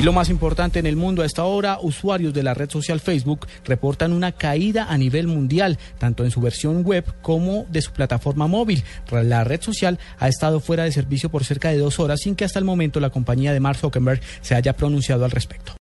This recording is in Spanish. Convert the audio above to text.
Y lo más importante en el mundo a esta hora, usuarios de la red social Facebook reportan una caída a nivel mundial, tanto en su versión web como de su plataforma móvil. La red social ha estado fuera de servicio por cerca de dos horas sin que hasta el momento la compañía de Mark Zuckerberg se haya pronunciado al respecto.